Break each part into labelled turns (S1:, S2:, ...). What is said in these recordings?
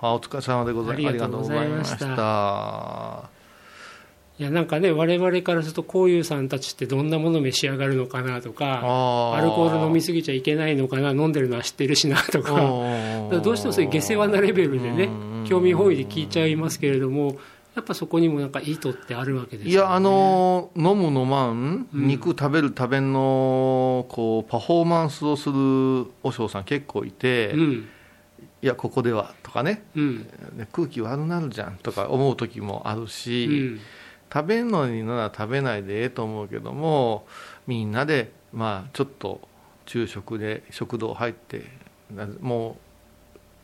S1: あお疲れ様でございます。ありがとうございました。
S2: いやなんかね我々からするとこういうさんたちってどんなもの召し上がるのかなとかアルコール飲みすぎちゃいけないのかな飲んでるのは知ってるしなとか。どうしてもそういう下世話なレベルでね興味本位で聞いちゃいますけれどもやっぱそこにもなんか意図ってあるわけです、ね、
S1: いやあの飲む飲まん、うん、肉食べる食べんのこうパフォーマンスをする和尚さん結構いて、うん、いやここではとかね、うん、空気悪なるじゃんとか思う時もあるし、食べんのになら食べないでええと思うけどもみんなでまあちょっと昼食で食堂入ってもう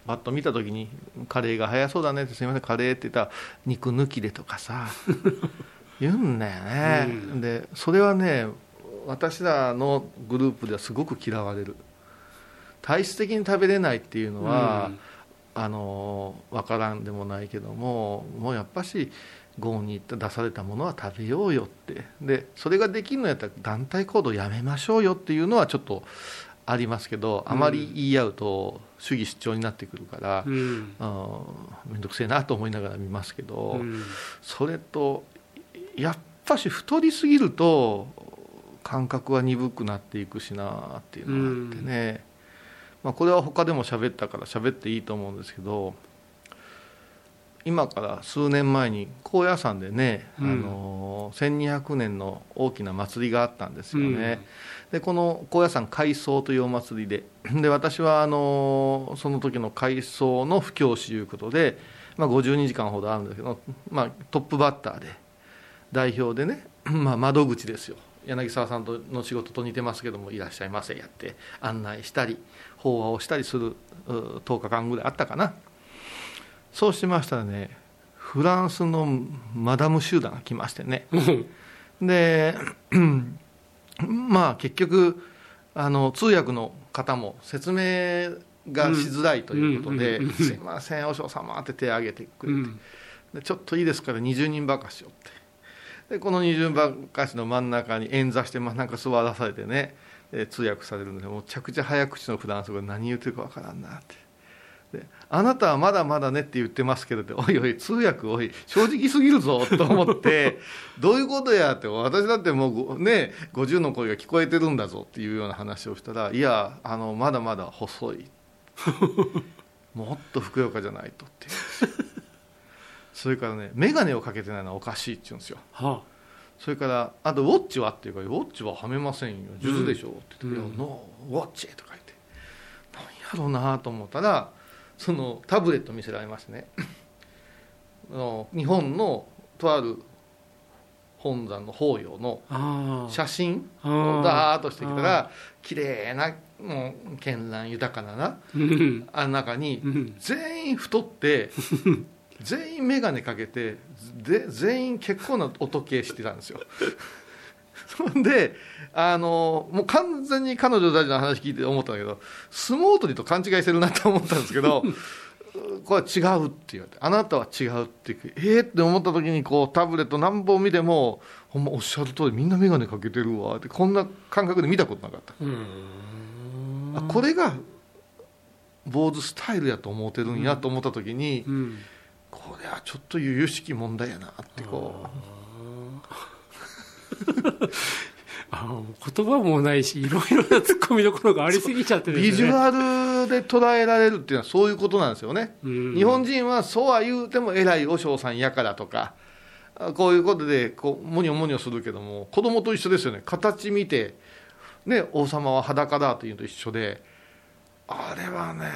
S1: パッと見た時にカレーが早そうだねってすみませんカレーって言ったら肉抜きでとかさ 言うんだよね、うん、でそれはね私らのグループではすごく嫌われる体質的に食べれないっていうのは、うん、あの分からんでもないけどももうやっぱし郷に出されたものは食べようよって。でそれができるのやったら団体行動やめましょうよっていうのはちょっとありますけどあまり言い合うと主義主張になってくるから、うん、面倒くせえなと思いながら見ますけど、うん、それとやっぱし太りすぎると感覚は鈍くなっていくしなっていうのがあってね、うん、まあ、これは他でも喋ったから喋っていいと思うんですけど今から数年前に高野山でね、うん、あの1200年の大きな祭りがあったんですよね、うん、でこの高野山改装というお祭りで で私はあのその時の改装の布教師ということで、まあ、52時間ほどあるんですけど、まあ、トップバッターで代表でね、まあ、窓口ですよ柳沢さんとの仕事と似てますけどもいらっしゃいませやって案内したり法話をしたりする10日間ぐらいあったかな。そうしましたらねフランスのマダム集団が来ましてね。でまあ結局あの通訳の方も説明がしづらいということで「すいません和尚様」って手を挙げてくれて、でちょっといいですから20人ばかしをってでこの20人ばかしの真ん中に演座して真ん中座らされてね通訳されるんでもうめちゃくちゃ早口のフランス語で何言ってるかわからんなって。であなたはまだまだねって言ってますけどおいおい通訳おい正直すぎるぞと思って どういうことやって私だってもうね50の声が聞こえてるんだぞっていうような話をしたらいやあのまだまだ細い。もっとふくよかじゃないとってそれからね眼鏡をかけてないのはおかしいって言うんですよ、はあ。それからあとウォッチはっていうかウォッチははめませんよ。数珠でしょ、うん、って言って「うん、ノーウォッチ」とか言って。何やろうなと思ったらそのタブレット見せられましてね。日本のとある本山の法要の写真をダーッとしてきたら綺麗なもう絢爛豊かななあの中に全員太って 全員眼鏡かけてで全員結構なお時計してたんですよ。であのもう完全に彼女たちの話聞いて思ったんだけど相撲取りと勘違いしてるなと思ったんですけど これは違うって言われてあなたは違うってええー、って思った時にこうタブレット何本見てもほんまおっしゃる通りみんな眼鏡かけてるわってこんな感覚で見たことなかった。あこれが坊主スタイルやと思ってるんやと思った時に、うんうん、これはちょっと由々しき問題やなってこう。
S2: あ言葉もないしいろいろな突っ込みどころがありすぎちゃって、
S1: ね、ビジュアルで捉えられるっていうのはそういうことなんですよね、日本人はそうは言うても偉い和尚さんやからとかこういうことでこうもにょもにょするけども子供と一緒ですよね。形見て、ね、王様は裸だというのと一緒であれはね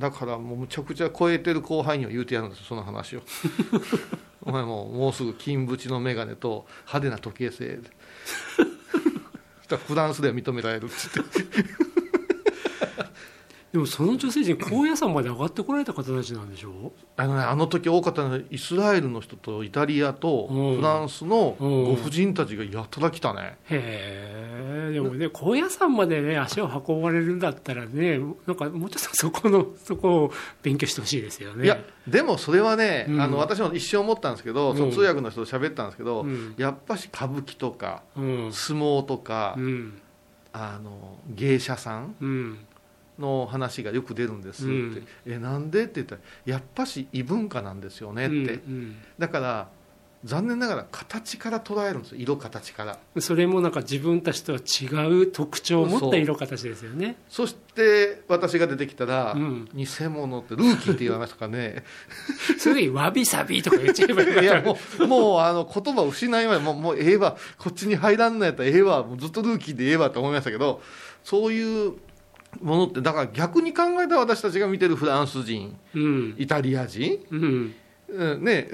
S1: だからもうむちゃくちゃ超えてる後輩には言うてやるんですその話を。お前ももうすぐ金縁の眼鏡と派手な時計製フランスでは認められるっつって
S2: でもその女性陣高野山まで上がってこられた方たちなんでしょう？
S1: あの,、ね、あの時多かったのはイスラエルの人とイタリアとフランスのご婦人たちがやたら来たね、
S2: うん、へえ。でもね高野山までね足を運ばれるんだったらねなんかもうちょっとそこのそこを勉強してほしいですよね。
S1: いやでもそれはね、うん、あの私も一生思ったんですけど、その通訳の人と喋ったんですけど、うん、やっぱし歌舞伎とか、相撲とか、あの芸者さん、の話がよく出るんですって、うん、えなんで？って言ったらやっぱし異文化なんですよねって、うんうん、だから残念ながら形から捉えるんですよ。色形から。
S2: それもなんか自分たちとは違う特徴を持った色形ですよね。
S1: そして私が出てきたら、うん、偽物ってルーキーって言われましたかね。
S2: それわびさびとか言っちゃえばいいいや
S1: もうもうあの言葉を失いまでもうもうええわ。こっちに入らんのやったらええわ。もうずっとルーキーでええわと思いましたけどそういうものってだから逆に考えた私たちが見てるフランス人、うん、イタリア人、うん。うん、ね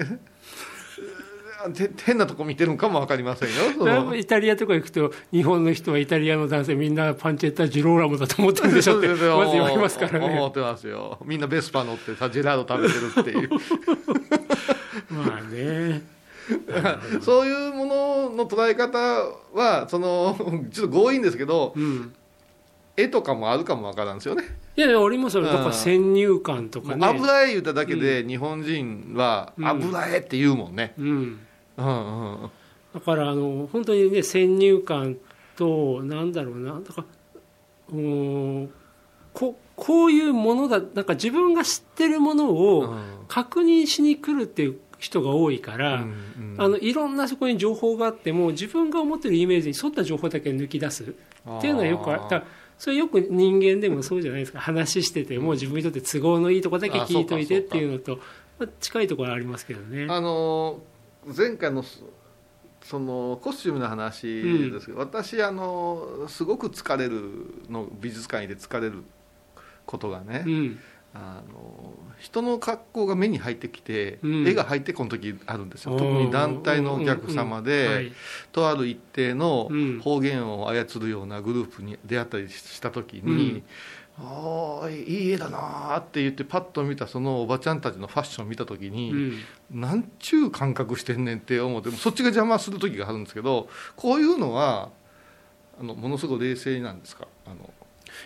S1: 変なとこ見てるのかも分かりません
S2: よ。イタリアとか行くと日本の人はイタリアの男性みんなパンチェッタ・ジローラモだと思ってるんでしょってまず言われますからね。
S1: 思ってますよ。みんなベスパ乗ってさジェラード食べてるっていう。
S2: まあね。
S1: そういうものの捉え方はそのちょっと強引ですけど、うん、絵とかもあるかもわからんですよね。
S2: いやいやありますよだから先入観とかね。
S1: 油絵言っただけで日本人は油絵って言うもんね、うん、うん
S2: うんうん。だからあの本当にね先入観となんだろうな。だからうんここういうものだなんか自分が知ってるものを確認しに来るっていう人が多いから、うんうん、あのいろんなそこに情報があっても自分が思ってるイメージに沿った情報だけ抜き出す。っていうのはよくあったそれよく人間でもそうじゃないですか。話してても自分にとって都合のいいとこだけ聞いといてっていうのと、まあ、近いところありますけどね。
S1: あのー前回のそのコスチュームの話ですけど、うん、私あのすごく疲れるの美術館で疲れることがね、うん、あの人の格好が目に入ってきて、うん、絵が入ってこの時あるんですよ。特に団体のお客様で、はい、とある一定の方言を操るようなグループに出会ったりした時に、ああいい絵だなって言ってパッと見たそのおばちゃんたちのファッションを見た時に、うん、なんちゅう感覚してんねんって思ってそっちが邪魔する時があるんですけどこういうのはあのものすごく冷静なんですか？あの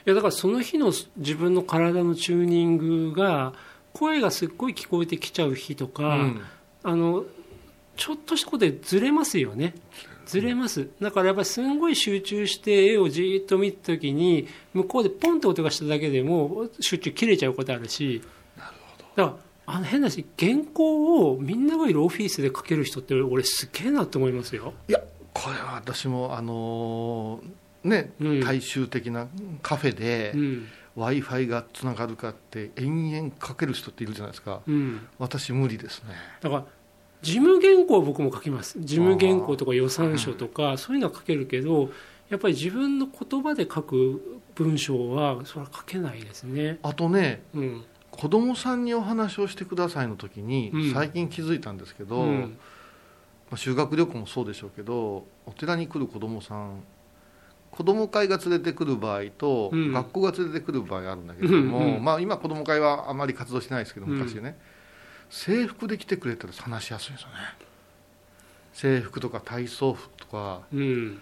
S1: い
S2: やだからその日の自分の体のチューニングが声がすっごい聞こえてきちゃう日とか、うん、あのちょっとしたことでずれますよね。ずれます。だからやっぱりすんごい集中して絵をじっと見た時に向こうでポンって音がしただけでも集中切れちゃうことあるし。なるほど。だからあの変なし原稿をみんながいるオフィスで書ける人って俺すげえなと思いますよ。
S1: いやこれは私もあのー、ね、うん、大衆的なカフェで、うん。w i f i がつながるかって延々かける人っているじゃないですか、うん、私無理ですね。
S2: だから事務原稿は僕も書きます。事務原稿とか予算書とかそういうのは書けるけどやっぱり自分の言葉で書く文章はそれは書けないですね。
S1: あとね、うん、子供さんにお話をしてくださいの時に、最近気づいたんですけど、うん、まあ、修学旅行もそうでしょうけどお寺に来る子供さん子供会が連れてくる場合と、うん、学校が連れてくる場合があるんだけれども、うんうん、まあ、今子供会はあまり活動してないですけど昔ね、制服で来てくれたら話しやすいですよね。制服とか体操服とか、うん、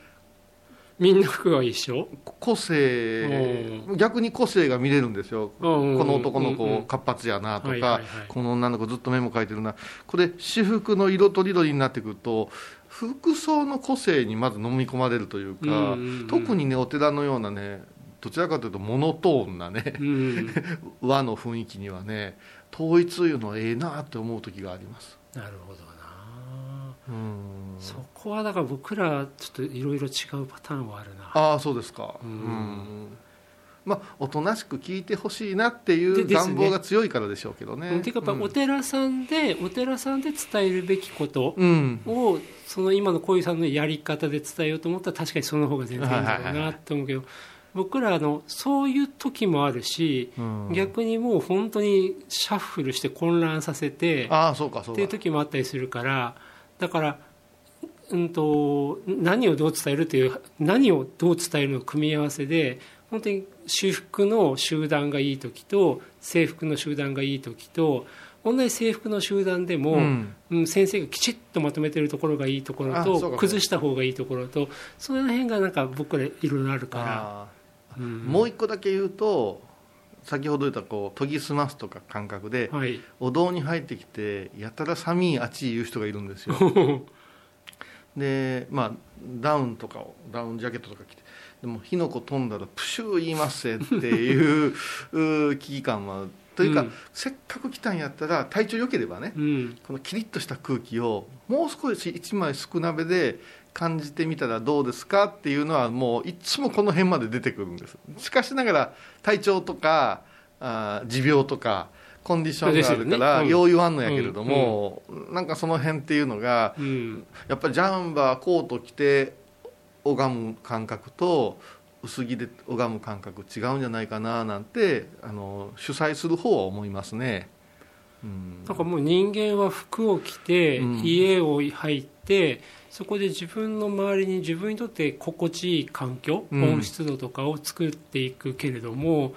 S2: みんな服が一緒？
S1: 個性逆に個性が見れるんですよ、この男の子活発やなとか、この女の子ずっとメモ書いてるな。これ私服の色とりどりになってくると服装の個性にまず飲み込まれるというか、特にねお寺のようなねどちらかというとモノトーンなね、うん、和の雰囲気にはね統一いうのはええなって思う時があります。
S2: なるほどなそこはだから僕らちょっといろいろ違うパターンはあるな。
S1: ああそうですか。うん。まあ、おとなしく聞いてほしいなっていう願望が強いからでしょうけどね。
S2: ねていうかやっぱお寺さんで、うん、お寺さんで伝えるべきことを、うん、その今の小遊さんのやり方で伝えようと思ったら確かにその方が全然いいんだろうなと思うけど、僕らのそういう時もあるし、うん、逆にもう本当にシャッフルして混乱させて
S1: あそうかそう
S2: っていう時もあったりするからだから、うんと、何をどう伝えるという何をどう伝えるの組み合わせで本当に私服の集団がいい時と制服の集団がいい時と同じ制服の集団でも、うん、先生がきちっとまとめてるところがいいところと崩した方がいいところとその辺がなんか僕らいろいろあるから。
S1: もう一個だけ言うと先ほど言ったこう研ぎ澄ますとか感覚で、はい、お堂に入ってきてやたら寒いあちい言う人がいるんですよ。でまあダウンとかをダウンジャケットとか着てでも火の粉飛んだらプシュー言いますせっていう 危機感はというか、うん、せっかく来たんやったら体調良ければね、うん、このキリッとした空気をもう少し1枚少なめで感じてみたらどうですかっていうのはもういつもこの辺まで出てくるんです。しかしながら体調とかあ持病とかコンディションがあるからよう言わんのやけれども、なんかその辺っていうのが、やっぱりジャンバーコート着て拝む感覚と薄着で拝む感覚違うんじゃないかななんてあの主催する方は思いますね。
S2: うん、なんかもう人間は服を着て、家を入ってそこで自分の周りに自分にとって心地いい環境、温湿度とかを作っていくけれども、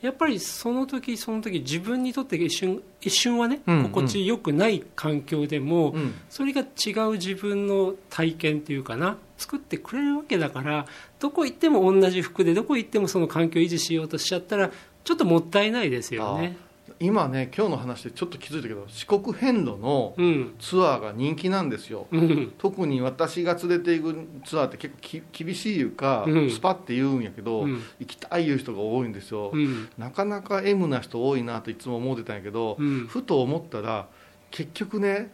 S2: やっぱりその時その時自分にとって一瞬一瞬はね、心地よくない環境でも、うん、それが違う自分の体験っていうかな作ってくれるわけだからどこ行っても同じ服でどこ行ってもその環境を維持しようとしちゃったらちょっともったいないですよね。
S1: 今ね今日の話でちょっと気づいたけど四国遍路のツアーが人気なんですよ、うん、特に私が連れていくツアーって結構厳しいいうか、うん、スパって言うんやけど、うん、行きたいいう人が多いんですよ、なかなか M な人多いなといつも思ってたんやけど、ふと思ったら結局ね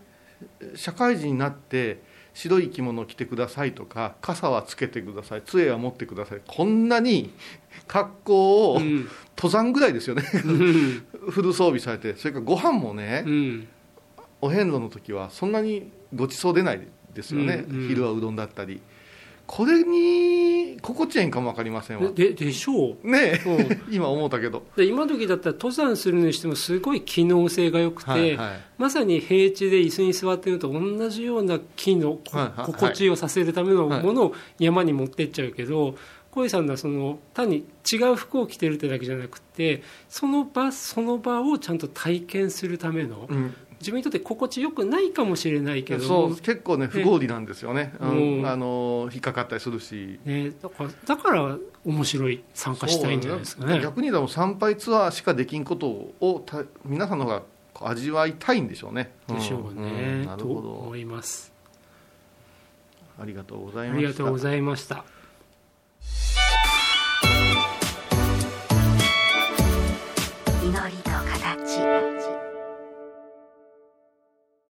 S1: 社会人になって白い着物を着てくださいとか傘はつけてください杖は持ってくださいこんなに 格好を、うん、登山ぐらいですよね。フル装備されて。それからご飯もね、うん、お遍路の時はそんなにごちそう出ないですよね、うんうん、昼はうどんだったりこれに心地えんかも分かりませんわ。
S2: ででしょ
S1: う。ねえ、うん、今思ったけど。
S2: 今時だったら登山するにしてもすごい機能性が良くて、はいはい、まさに平地で椅子に座ってるのと同じような機能、はいはい、心地をさせるためのものを山に持ってっちゃうけど、小井さんはその単に違う服を着てるってだけじゃなくてその場その場をちゃんと体験するための、うん、自分にとって心地よくないかもしれないけど
S1: そう結構ね不合理なんですよね、うん、あの引っかかったりするし、
S2: ね、だからだから面白い参加したいんじゃないですかね。
S1: 逆に言うと参拝ツアーしかできんことをた皆さんの方が味わいたいんでしょうね。
S2: でしょうね、なるほど。思います。
S1: ありがとうござい
S2: ました。ありがとうございました